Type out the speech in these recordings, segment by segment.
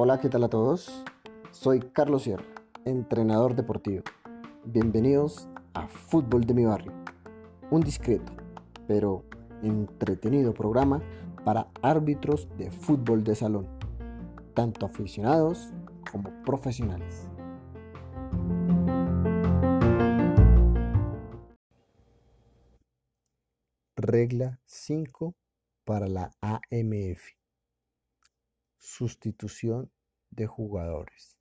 Hola, ¿qué tal a todos? Soy Carlos Sierra, entrenador deportivo. Bienvenidos a Fútbol de mi barrio, un discreto, pero entretenido programa para árbitros de fútbol de salón, tanto aficionados como profesionales. Regla 5 para la AMF. Sustitución de jugadores.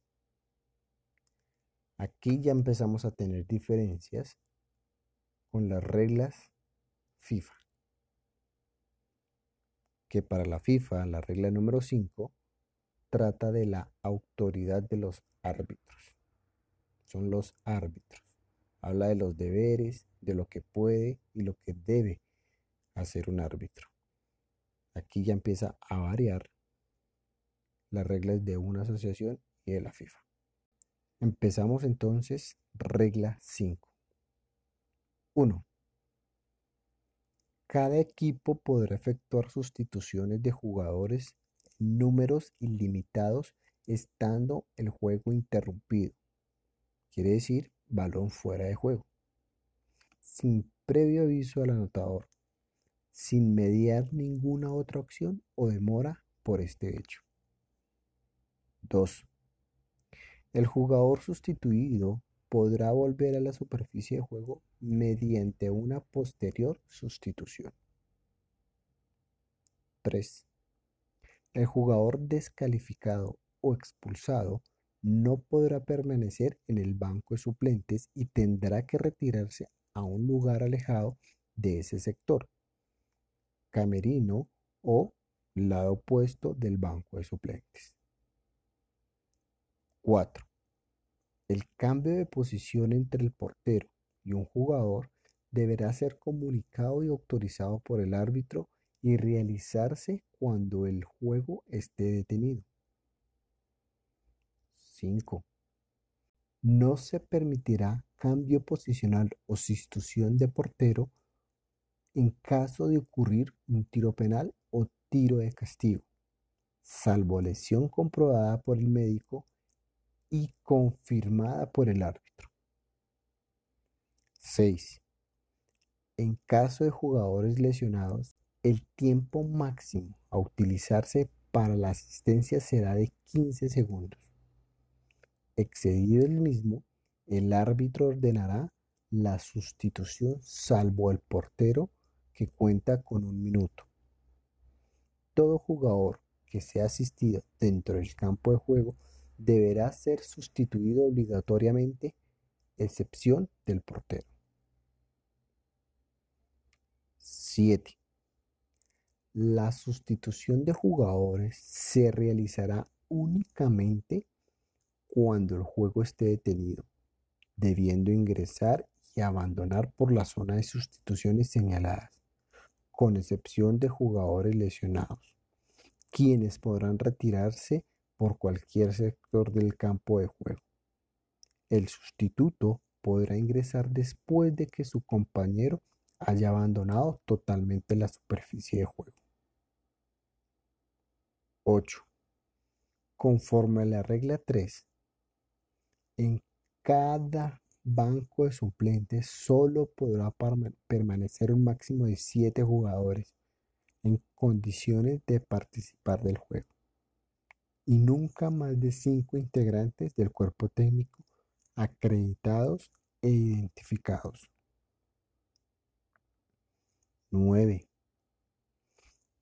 Aquí ya empezamos a tener diferencias con las reglas FIFA. Que para la FIFA, la regla número 5, trata de la autoridad de los árbitros. Son los árbitros. Habla de los deberes, de lo que puede y lo que debe hacer un árbitro. Aquí ya empieza a variar las reglas de una asociación y de la FIFA. Empezamos entonces regla 5. 1. Cada equipo podrá efectuar sustituciones de jugadores en números ilimitados estando el juego interrumpido. Quiere decir balón fuera de juego. Sin previo aviso al anotador sin mediar ninguna otra opción o demora por este hecho. 2. El jugador sustituido podrá volver a la superficie de juego mediante una posterior sustitución. 3. El jugador descalificado o expulsado no podrá permanecer en el banco de suplentes y tendrá que retirarse a un lugar alejado de ese sector camerino o lado opuesto del banco de suplentes. 4. El cambio de posición entre el portero y un jugador deberá ser comunicado y autorizado por el árbitro y realizarse cuando el juego esté detenido. 5. No se permitirá cambio posicional o sustitución de portero en caso de ocurrir un tiro penal o tiro de castigo, salvo lesión comprobada por el médico y confirmada por el árbitro. 6. En caso de jugadores lesionados, el tiempo máximo a utilizarse para la asistencia será de 15 segundos. Excedido el mismo, el árbitro ordenará la sustitución salvo el portero que cuenta con un minuto. Todo jugador que sea asistido dentro del campo de juego deberá ser sustituido obligatoriamente, excepción del portero. 7. La sustitución de jugadores se realizará únicamente cuando el juego esté detenido, debiendo ingresar y abandonar por la zona de sustituciones señaladas con excepción de jugadores lesionados, quienes podrán retirarse por cualquier sector del campo de juego. El sustituto podrá ingresar después de que su compañero haya abandonado totalmente la superficie de juego. 8. Conforme a la regla 3, en cada banco de suplentes solo podrá permanecer un máximo de 7 jugadores en condiciones de participar del juego y nunca más de 5 integrantes del cuerpo técnico acreditados e identificados. 9.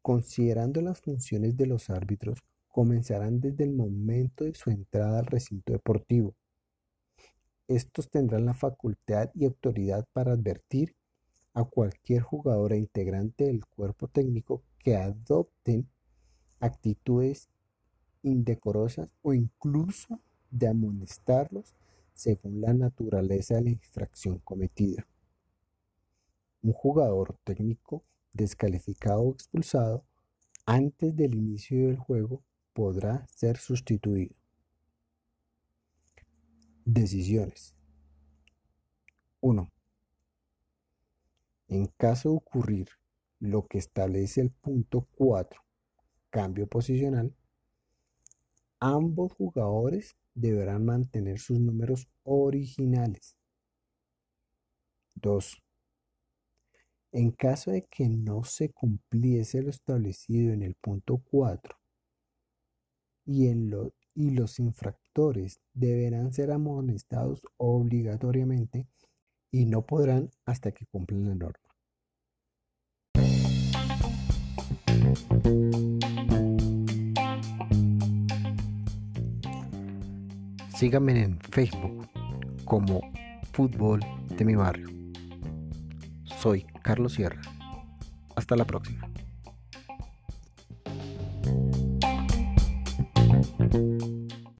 Considerando las funciones de los árbitros, comenzarán desde el momento de su entrada al recinto deportivo estos tendrán la facultad y autoridad para advertir a cualquier jugador e integrante del cuerpo técnico que adopten actitudes indecorosas o incluso de amonestarlos según la naturaleza de la infracción cometida. Un jugador técnico descalificado o expulsado antes del inicio del juego podrá ser sustituido. Decisiones. 1. En caso de ocurrir lo que establece el punto 4, cambio posicional, ambos jugadores deberán mantener sus números originales. 2. En caso de que no se cumpliese lo establecido en el punto 4 y, en y los infractores deberán ser amonestados obligatoriamente y no podrán hasta que cumplan la norma. Síganme en Facebook como Fútbol de mi barrio. Soy Carlos Sierra. Hasta la próxima.